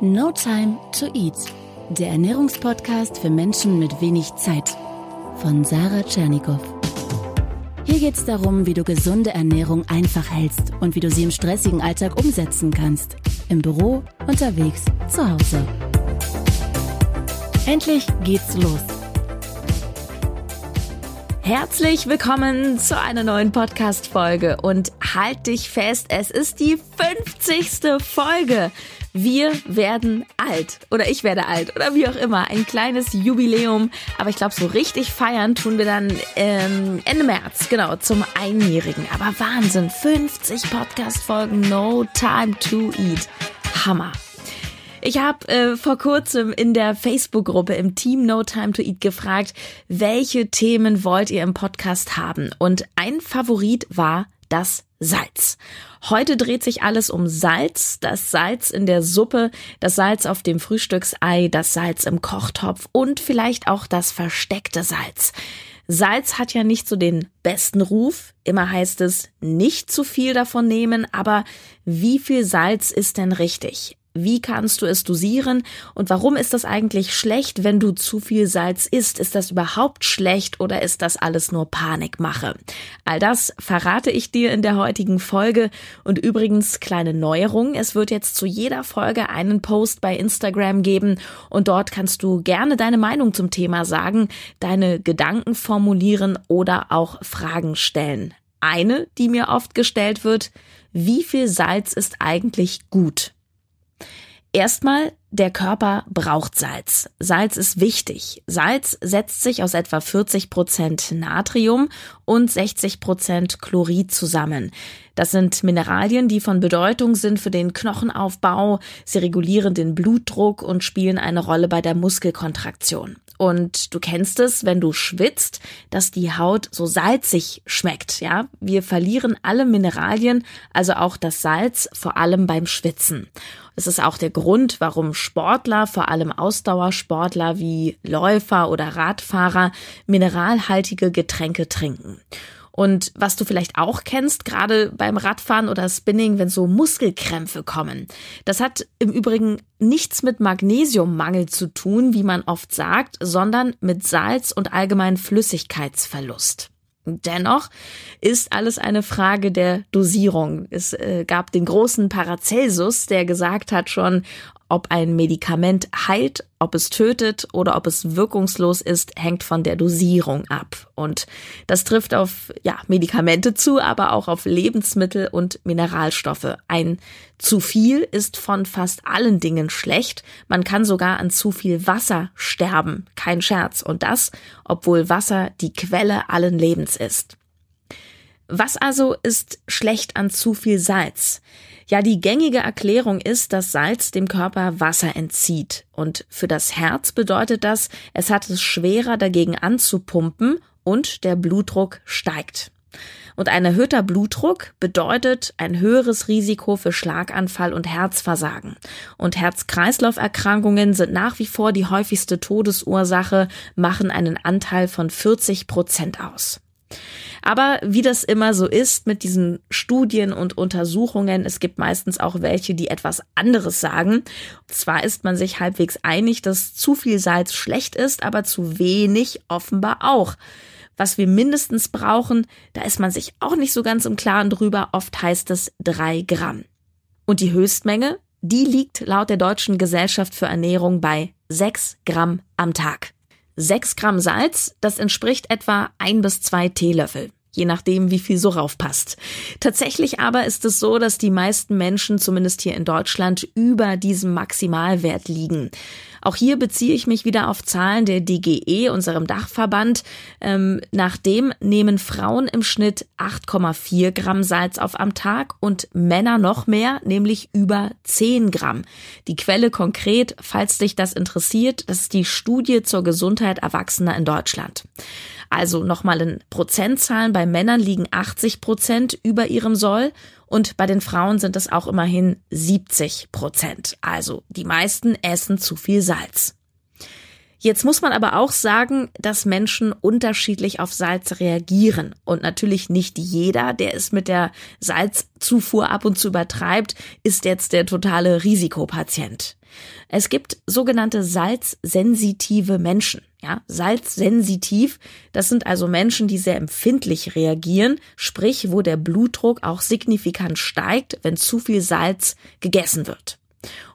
No Time to Eat, der Ernährungspodcast für Menschen mit wenig Zeit von Sarah Tschernikow. Hier geht es darum, wie du gesunde Ernährung einfach hältst und wie du sie im stressigen Alltag umsetzen kannst. Im Büro, unterwegs, zu Hause. Endlich geht's los. Herzlich willkommen zu einer neuen Podcast-Folge und halt dich fest, es ist die 50. Folge. Wir werden alt oder ich werde alt oder wie auch immer. Ein kleines Jubiläum. Aber ich glaube, so richtig feiern tun wir dann ähm, Ende März, genau, zum Einjährigen. Aber Wahnsinn, 50 Podcast-Folgen, no time to eat. Hammer. Ich habe äh, vor kurzem in der Facebook-Gruppe im Team No Time to Eat gefragt, welche Themen wollt ihr im Podcast haben? Und ein Favorit war das Salz. Heute dreht sich alles um Salz, das Salz in der Suppe, das Salz auf dem Frühstücksei, das Salz im Kochtopf und vielleicht auch das versteckte Salz. Salz hat ja nicht so den besten Ruf. Immer heißt es, nicht zu viel davon nehmen, aber wie viel Salz ist denn richtig? Wie kannst du es dosieren? Und warum ist das eigentlich schlecht, wenn du zu viel Salz isst? Ist das überhaupt schlecht oder ist das alles nur Panikmache? All das verrate ich dir in der heutigen Folge. Und übrigens, kleine Neuerung. Es wird jetzt zu jeder Folge einen Post bei Instagram geben und dort kannst du gerne deine Meinung zum Thema sagen, deine Gedanken formulieren oder auch Fragen stellen. Eine, die mir oft gestellt wird, wie viel Salz ist eigentlich gut? Erstmal, der Körper braucht Salz. Salz ist wichtig. Salz setzt sich aus etwa 40 Prozent Natrium und 60 Prozent Chlorid zusammen. Das sind Mineralien, die von Bedeutung sind für den Knochenaufbau. Sie regulieren den Blutdruck und spielen eine Rolle bei der Muskelkontraktion. Und du kennst es, wenn du schwitzt, dass die Haut so salzig schmeckt, ja? Wir verlieren alle Mineralien, also auch das Salz, vor allem beim Schwitzen. Es ist auch der Grund, warum Sportler, vor allem Ausdauersportler wie Läufer oder Radfahrer, mineralhaltige Getränke trinken. Und was du vielleicht auch kennst, gerade beim Radfahren oder Spinning, wenn so Muskelkrämpfe kommen. Das hat im Übrigen nichts mit Magnesiummangel zu tun, wie man oft sagt, sondern mit Salz und allgemein Flüssigkeitsverlust. Dennoch ist alles eine Frage der Dosierung. Es äh, gab den großen Paracelsus, der gesagt hat schon, ob ein Medikament heilt, ob es tötet oder ob es wirkungslos ist, hängt von der Dosierung ab. Und das trifft auf ja, Medikamente zu, aber auch auf Lebensmittel und Mineralstoffe. Ein zu viel ist von fast allen Dingen schlecht. Man kann sogar an zu viel Wasser sterben. Kein Scherz. Und das, obwohl Wasser die Quelle allen Lebens ist. Was also ist schlecht an zu viel Salz? Ja, die gängige Erklärung ist, dass Salz dem Körper Wasser entzieht. Und für das Herz bedeutet das, es hat es schwerer dagegen anzupumpen und der Blutdruck steigt. Und ein erhöhter Blutdruck bedeutet ein höheres Risiko für Schlaganfall und Herzversagen. Und Herz-Kreislauf-Erkrankungen sind nach wie vor die häufigste Todesursache, machen einen Anteil von 40 Prozent aus. Aber wie das immer so ist mit diesen Studien und Untersuchungen, es gibt meistens auch welche, die etwas anderes sagen. Zwar ist man sich halbwegs einig, dass zu viel Salz schlecht ist, aber zu wenig offenbar auch. Was wir mindestens brauchen, da ist man sich auch nicht so ganz im Klaren drüber. Oft heißt es drei Gramm. Und die Höchstmenge, die liegt laut der Deutschen Gesellschaft für Ernährung bei sechs Gramm am Tag. 6 Gramm Salz, das entspricht etwa ein bis zwei Teelöffel je nachdem, wie viel so raufpasst. Tatsächlich aber ist es so, dass die meisten Menschen, zumindest hier in Deutschland, über diesem Maximalwert liegen. Auch hier beziehe ich mich wieder auf Zahlen der DGE, unserem Dachverband. Ähm, nachdem nehmen Frauen im Schnitt 8,4 Gramm Salz auf am Tag und Männer noch mehr, nämlich über 10 Gramm. Die Quelle konkret, falls dich das interessiert, das ist die Studie zur Gesundheit Erwachsener in Deutschland. Also nochmal in Prozentzahlen, bei Männern liegen 80 Prozent über ihrem Soll und bei den Frauen sind es auch immerhin 70 Prozent. Also die meisten essen zu viel Salz. Jetzt muss man aber auch sagen, dass Menschen unterschiedlich auf Salz reagieren. Und natürlich nicht jeder, der es mit der Salzzufuhr ab und zu übertreibt, ist jetzt der totale Risikopatient. Es gibt sogenannte salzsensitive Menschen. Ja, salzsensitiv, das sind also Menschen, die sehr empfindlich reagieren, sprich, wo der Blutdruck auch signifikant steigt, wenn zu viel Salz gegessen wird.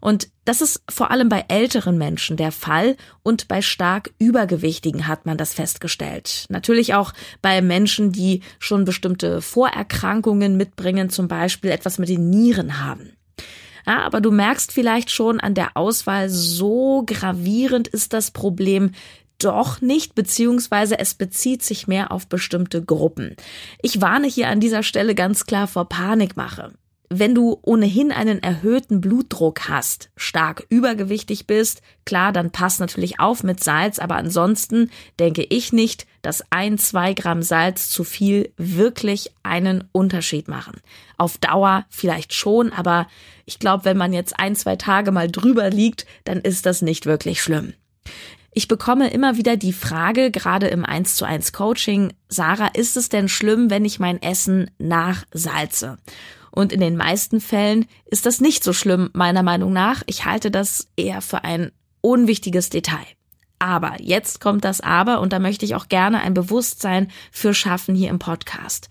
Und das ist vor allem bei älteren Menschen der Fall und bei stark Übergewichtigen hat man das festgestellt. Natürlich auch bei Menschen, die schon bestimmte Vorerkrankungen mitbringen, zum Beispiel etwas mit den Nieren haben. Ja, aber du merkst vielleicht schon an der Auswahl, so gravierend ist das Problem doch nicht, beziehungsweise es bezieht sich mehr auf bestimmte Gruppen. Ich warne hier an dieser Stelle ganz klar vor Panikmache wenn du ohnehin einen erhöhten Blutdruck hast, stark übergewichtig bist, klar, dann passt natürlich auf mit Salz, aber ansonsten denke ich nicht, dass ein, zwei Gramm Salz zu viel wirklich einen Unterschied machen. Auf Dauer vielleicht schon, aber ich glaube, wenn man jetzt ein, zwei Tage mal drüber liegt, dann ist das nicht wirklich schlimm. Ich bekomme immer wieder die Frage, gerade im 1 zu 1 Coaching, Sarah, ist es denn schlimm, wenn ich mein Essen nachsalze? Und in den meisten Fällen ist das nicht so schlimm, meiner Meinung nach. Ich halte das eher für ein unwichtiges Detail. Aber jetzt kommt das Aber und da möchte ich auch gerne ein Bewusstsein für schaffen hier im Podcast.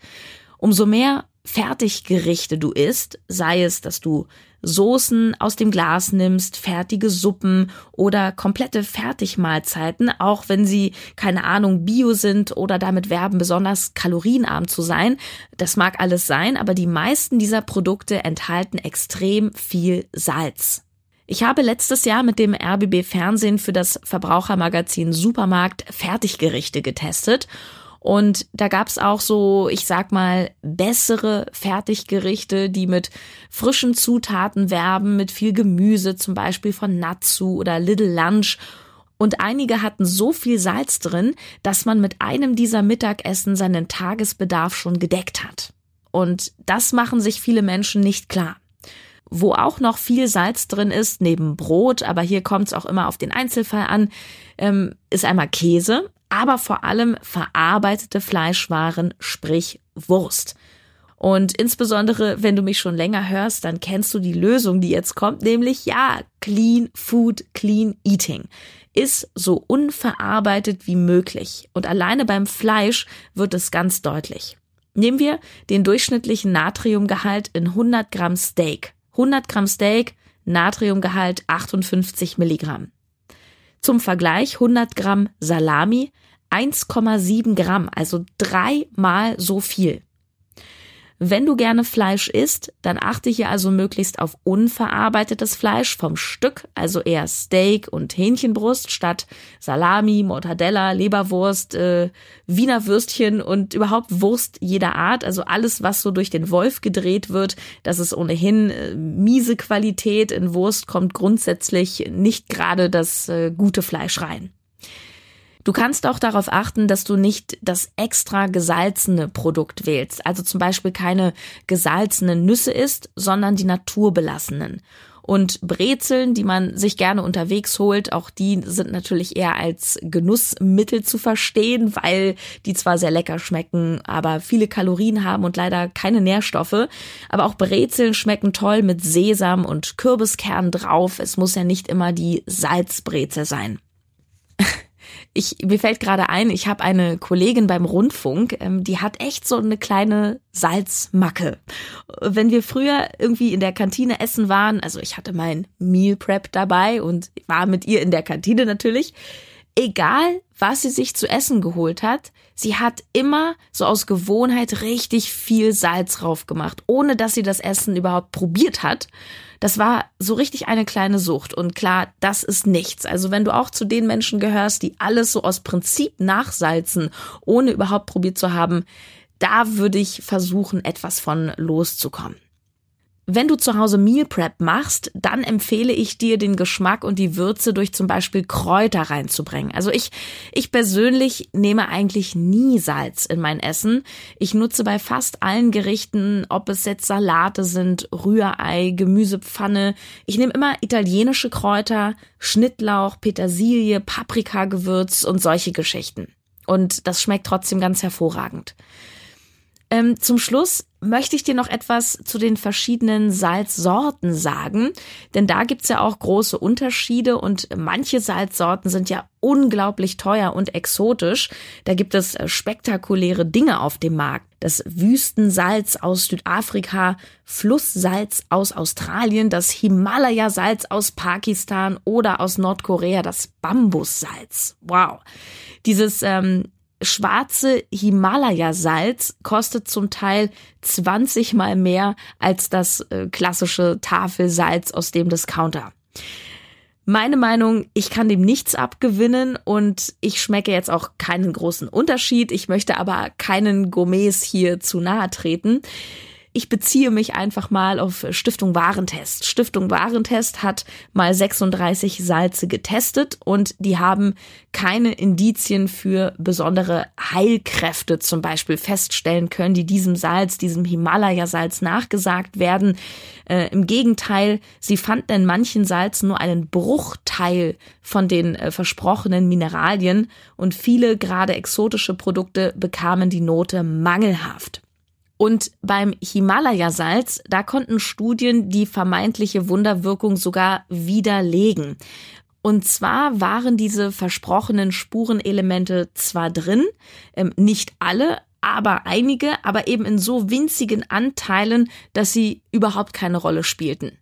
Umso mehr Fertiggerichte du isst, sei es, dass du Soßen aus dem Glas nimmst, fertige Suppen oder komplette Fertigmahlzeiten, auch wenn sie, keine Ahnung, bio sind oder damit werben, besonders kalorienarm zu sein. Das mag alles sein, aber die meisten dieser Produkte enthalten extrem viel Salz. Ich habe letztes Jahr mit dem RBB Fernsehen für das Verbrauchermagazin Supermarkt Fertiggerichte getestet und da gab's auch so, ich sag mal, bessere Fertiggerichte, die mit frischen Zutaten werben, mit viel Gemüse, zum Beispiel von Natsu oder Little Lunch. Und einige hatten so viel Salz drin, dass man mit einem dieser Mittagessen seinen Tagesbedarf schon gedeckt hat. Und das machen sich viele Menschen nicht klar. Wo auch noch viel Salz drin ist, neben Brot, aber hier kommt es auch immer auf den Einzelfall an, ähm, ist einmal Käse, aber vor allem verarbeitete Fleischwaren, sprich Wurst. Und insbesondere, wenn du mich schon länger hörst, dann kennst du die Lösung, die jetzt kommt, nämlich ja, Clean Food, Clean Eating. Ist so unverarbeitet wie möglich. Und alleine beim Fleisch wird es ganz deutlich. Nehmen wir den durchschnittlichen Natriumgehalt in 100 Gramm Steak. 100 Gramm Steak, Natriumgehalt 58 Milligramm. Zum Vergleich 100 Gramm Salami 1,7 Gramm, also dreimal so viel. Wenn du gerne Fleisch isst, dann achte hier also möglichst auf unverarbeitetes Fleisch vom Stück, also eher Steak und Hähnchenbrust statt Salami, Mortadella, Leberwurst, äh, Wiener Würstchen und überhaupt Wurst jeder Art. Also alles, was so durch den Wolf gedreht wird, das ist ohnehin äh, miese Qualität. In Wurst kommt grundsätzlich nicht gerade das äh, gute Fleisch rein. Du kannst auch darauf achten, dass du nicht das extra gesalzene Produkt wählst, also zum Beispiel keine gesalzenen Nüsse isst, sondern die naturbelassenen. Und Brezeln, die man sich gerne unterwegs holt, auch die sind natürlich eher als Genussmittel zu verstehen, weil die zwar sehr lecker schmecken, aber viele Kalorien haben und leider keine Nährstoffe. Aber auch Brezeln schmecken toll mit Sesam und Kürbiskern drauf. Es muss ja nicht immer die Salzbrezel sein. Ich, mir fällt gerade ein, ich habe eine Kollegin beim Rundfunk, ähm, die hat echt so eine kleine Salzmacke. Wenn wir früher irgendwie in der Kantine essen waren, also ich hatte mein Meal Prep dabei und war mit ihr in der Kantine natürlich, egal was sie sich zu essen geholt hat, sie hat immer so aus Gewohnheit richtig viel Salz drauf gemacht, ohne dass sie das Essen überhaupt probiert hat. Das war so richtig eine kleine Sucht. Und klar, das ist nichts. Also wenn du auch zu den Menschen gehörst, die alles so aus Prinzip nachsalzen, ohne überhaupt probiert zu haben, da würde ich versuchen, etwas von loszukommen. Wenn du zu Hause Meal Prep machst, dann empfehle ich dir, den Geschmack und die Würze durch zum Beispiel Kräuter reinzubringen. Also ich, ich persönlich nehme eigentlich nie Salz in mein Essen. Ich nutze bei fast allen Gerichten, ob es jetzt Salate sind, Rührei, Gemüsepfanne. Ich nehme immer italienische Kräuter, Schnittlauch, Petersilie, Paprikagewürz und solche Geschichten. Und das schmeckt trotzdem ganz hervorragend. Ähm, zum Schluss möchte ich dir noch etwas zu den verschiedenen Salzsorten sagen, denn da gibt's ja auch große Unterschiede und manche Salzsorten sind ja unglaublich teuer und exotisch. Da gibt es äh, spektakuläre Dinge auf dem Markt. Das Wüstensalz aus Südafrika, Flusssalz aus Australien, das Himalaya-Salz aus Pakistan oder aus Nordkorea das Bambussalz. Wow. Dieses ähm, schwarze Himalaya-Salz kostet zum Teil 20 mal mehr als das äh, klassische Tafelsalz aus dem Discounter. Meine Meinung, ich kann dem nichts abgewinnen und ich schmecke jetzt auch keinen großen Unterschied. Ich möchte aber keinen Gourmets hier zu nahe treten. Ich beziehe mich einfach mal auf Stiftung Warentest. Stiftung Warentest hat mal 36 Salze getestet und die haben keine Indizien für besondere Heilkräfte zum Beispiel feststellen können, die diesem Salz, diesem Himalaya-Salz nachgesagt werden. Äh, Im Gegenteil, sie fanden in manchen Salzen nur einen Bruchteil von den äh, versprochenen Mineralien und viele gerade exotische Produkte bekamen die Note mangelhaft. Und beim Himalaya-Salz, da konnten Studien die vermeintliche Wunderwirkung sogar widerlegen. Und zwar waren diese versprochenen Spurenelemente zwar drin, ähm, nicht alle, aber einige, aber eben in so winzigen Anteilen, dass sie überhaupt keine Rolle spielten.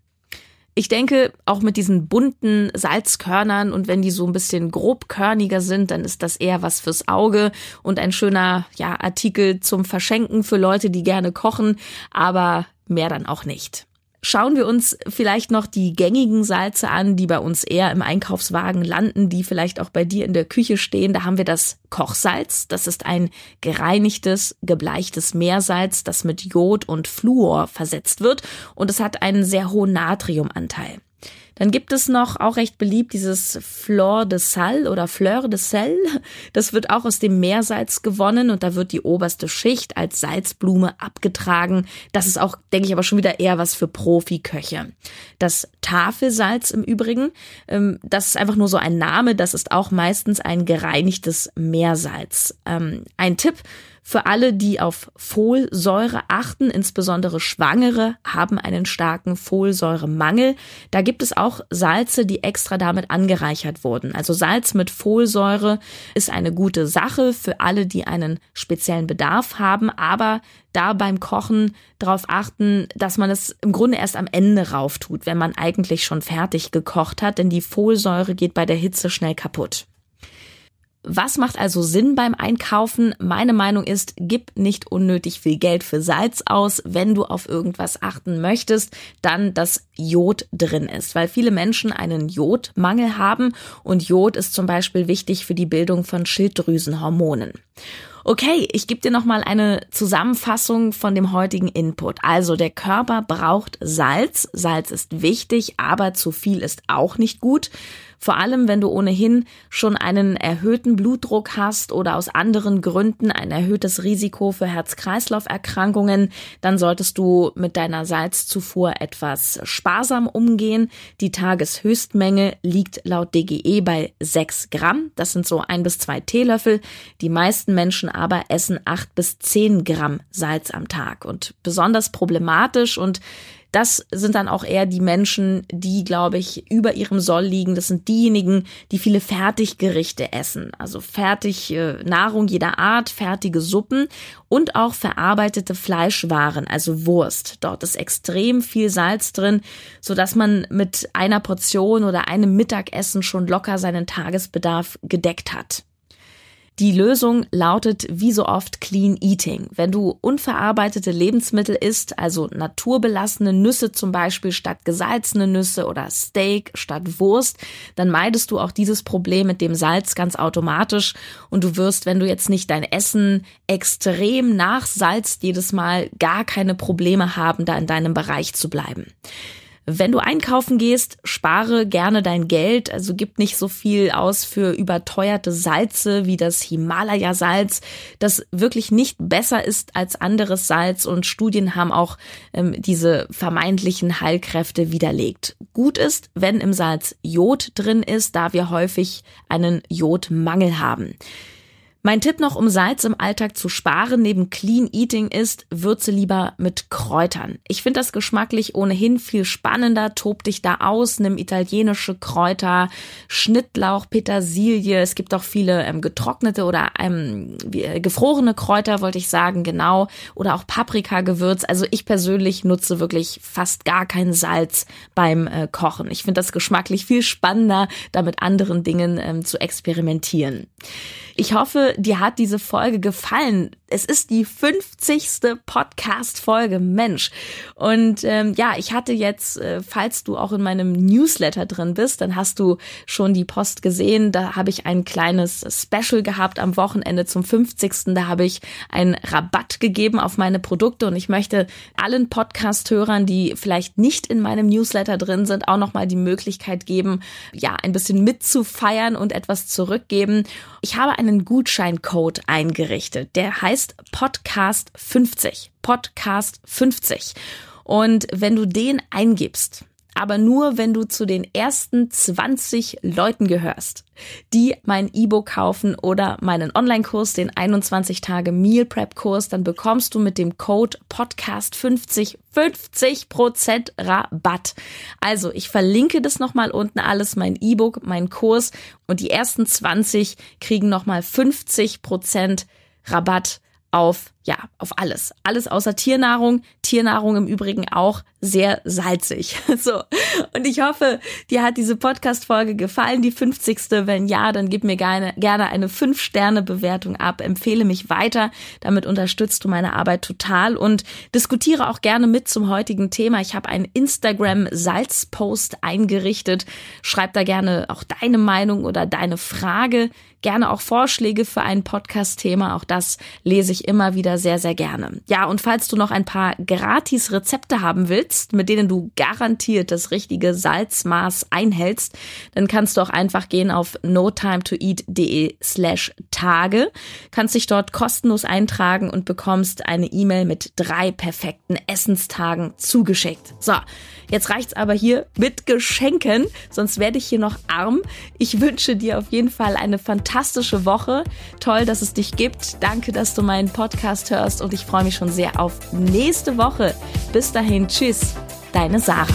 Ich denke, auch mit diesen bunten Salzkörnern und wenn die so ein bisschen grobkörniger sind, dann ist das eher was fürs Auge und ein schöner, ja, Artikel zum Verschenken für Leute, die gerne kochen, aber mehr dann auch nicht. Schauen wir uns vielleicht noch die gängigen Salze an, die bei uns eher im Einkaufswagen landen, die vielleicht auch bei dir in der Küche stehen. Da haben wir das Kochsalz. Das ist ein gereinigtes, gebleichtes Meersalz, das mit Jod und Fluor versetzt wird und es hat einen sehr hohen Natriumanteil. Dann gibt es noch auch recht beliebt dieses Fleur de Sal oder Fleur de Sel. Das wird auch aus dem Meersalz gewonnen und da wird die oberste Schicht als Salzblume abgetragen. Das ist auch, denke ich, aber schon wieder eher was für Profiköche. Das Tafelsalz im Übrigen, ähm, das ist einfach nur so ein Name. Das ist auch meistens ein gereinigtes Meersalz. Ähm, ein Tipp, für alle, die auf Folsäure achten, insbesondere Schwangere haben einen starken Folsäuremangel. Da gibt es auch Salze, die extra damit angereichert wurden. Also Salz mit Folsäure ist eine gute Sache für alle, die einen speziellen Bedarf haben, aber da beim Kochen darauf achten, dass man es im Grunde erst am Ende rauf tut, wenn man eigentlich schon fertig gekocht hat, denn die Folsäure geht bei der Hitze schnell kaputt. Was macht also Sinn beim Einkaufen? Meine Meinung ist, gib nicht unnötig viel Geld für Salz aus. Wenn du auf irgendwas achten möchtest, dann dass Jod drin ist, weil viele Menschen einen Jodmangel haben und Jod ist zum Beispiel wichtig für die Bildung von Schilddrüsenhormonen. Okay, ich gebe dir nochmal eine Zusammenfassung von dem heutigen Input. Also der Körper braucht Salz. Salz ist wichtig, aber zu viel ist auch nicht gut. Vor allem, wenn du ohnehin schon einen erhöhten Blutdruck hast oder aus anderen Gründen ein erhöhtes Risiko für Herz-Kreislauf-Erkrankungen, dann solltest du mit deiner Salzzufuhr etwas sparsam umgehen. Die Tageshöchstmenge liegt laut DGE bei 6 Gramm. Das sind so ein bis zwei Teelöffel. Die meisten Menschen aber essen acht bis zehn Gramm Salz am Tag. Und besonders problematisch und das sind dann auch eher die Menschen, die, glaube ich, über ihrem Soll liegen. Das sind diejenigen, die viele Fertiggerichte essen. Also fertig äh, Nahrung jeder Art, fertige Suppen und auch verarbeitete Fleischwaren, also Wurst. Dort ist extrem viel Salz drin, so dass man mit einer Portion oder einem Mittagessen schon locker seinen Tagesbedarf gedeckt hat. Die Lösung lautet wie so oft Clean Eating. Wenn du unverarbeitete Lebensmittel isst, also naturbelassene Nüsse zum Beispiel statt gesalzene Nüsse oder Steak statt Wurst, dann meidest du auch dieses Problem mit dem Salz ganz automatisch und du wirst, wenn du jetzt nicht dein Essen extrem nachsalzt jedes Mal, gar keine Probleme haben, da in deinem Bereich zu bleiben. Wenn du einkaufen gehst, spare gerne dein Geld, also gib nicht so viel aus für überteuerte Salze wie das Himalaya-Salz, das wirklich nicht besser ist als anderes Salz und Studien haben auch ähm, diese vermeintlichen Heilkräfte widerlegt. Gut ist, wenn im Salz Jod drin ist, da wir häufig einen Jodmangel haben. Mein Tipp noch, um Salz im Alltag zu sparen, neben Clean Eating ist, würze lieber mit Kräutern. Ich finde das geschmacklich ohnehin viel spannender. Tob dich da aus, nimm italienische Kräuter, Schnittlauch, Petersilie. Es gibt auch viele ähm, getrocknete oder ähm, äh, gefrorene Kräuter, wollte ich sagen, genau. Oder auch Paprikagewürz. Also ich persönlich nutze wirklich fast gar kein Salz beim äh, Kochen. Ich finde das geschmacklich viel spannender, da mit anderen Dingen ähm, zu experimentieren. Ich hoffe, dir hat diese Folge gefallen. Es ist die 50. Podcast-Folge, Mensch. Und ähm, ja, ich hatte jetzt, äh, falls du auch in meinem Newsletter drin bist, dann hast du schon die Post gesehen. Da habe ich ein kleines Special gehabt am Wochenende zum 50. Da habe ich einen Rabatt gegeben auf meine Produkte und ich möchte allen Podcast-Hörern, die vielleicht nicht in meinem Newsletter drin sind, auch nochmal die Möglichkeit geben, ja, ein bisschen mitzufeiern und etwas zurückgeben. Ich habe eine einen Gutscheincode eingerichtet. Der heißt Podcast 50. Podcast 50. Und wenn du den eingibst, aber nur wenn du zu den ersten 20 Leuten gehörst, die mein E-Book kaufen oder meinen Online-Kurs, den 21 Tage Meal Prep Kurs, dann bekommst du mit dem Code Podcast 50 50% Rabatt. Also, ich verlinke das nochmal unten alles, mein E-Book, mein Kurs und die ersten 20 kriegen nochmal 50% Rabatt auf, ja, auf alles. Alles außer Tiernahrung. Tiernahrung im Übrigen auch sehr salzig. So. Und ich hoffe, dir hat diese Podcast-Folge gefallen, die 50. Wenn ja, dann gib mir gerne, gerne eine 5-Sterne-Bewertung ab. Empfehle mich weiter. Damit unterstützt du meine Arbeit total und diskutiere auch gerne mit zum heutigen Thema. Ich habe einen Instagram-Salzpost eingerichtet. Schreib da gerne auch deine Meinung oder deine Frage. Gerne auch Vorschläge für ein Podcast-Thema. Auch das lese ich immer wieder sehr, sehr gerne. Ja, und falls du noch ein paar gratis Rezepte haben willst, mit denen du garantiert das richtige Salzmaß einhältst, dann kannst du auch einfach gehen auf notimetoeat.de slash Tage, kannst dich dort kostenlos eintragen und bekommst eine E-Mail mit drei perfekten Essenstagen zugeschickt. So, jetzt reicht's aber hier mit Geschenken, sonst werde ich hier noch arm. Ich wünsche dir auf jeden Fall eine fantastische Woche. Toll, dass es dich gibt. Danke, dass du meinen Podcast hörst und ich freue mich schon sehr auf nächste Woche. Bis dahin, tschüss, deine Sarah.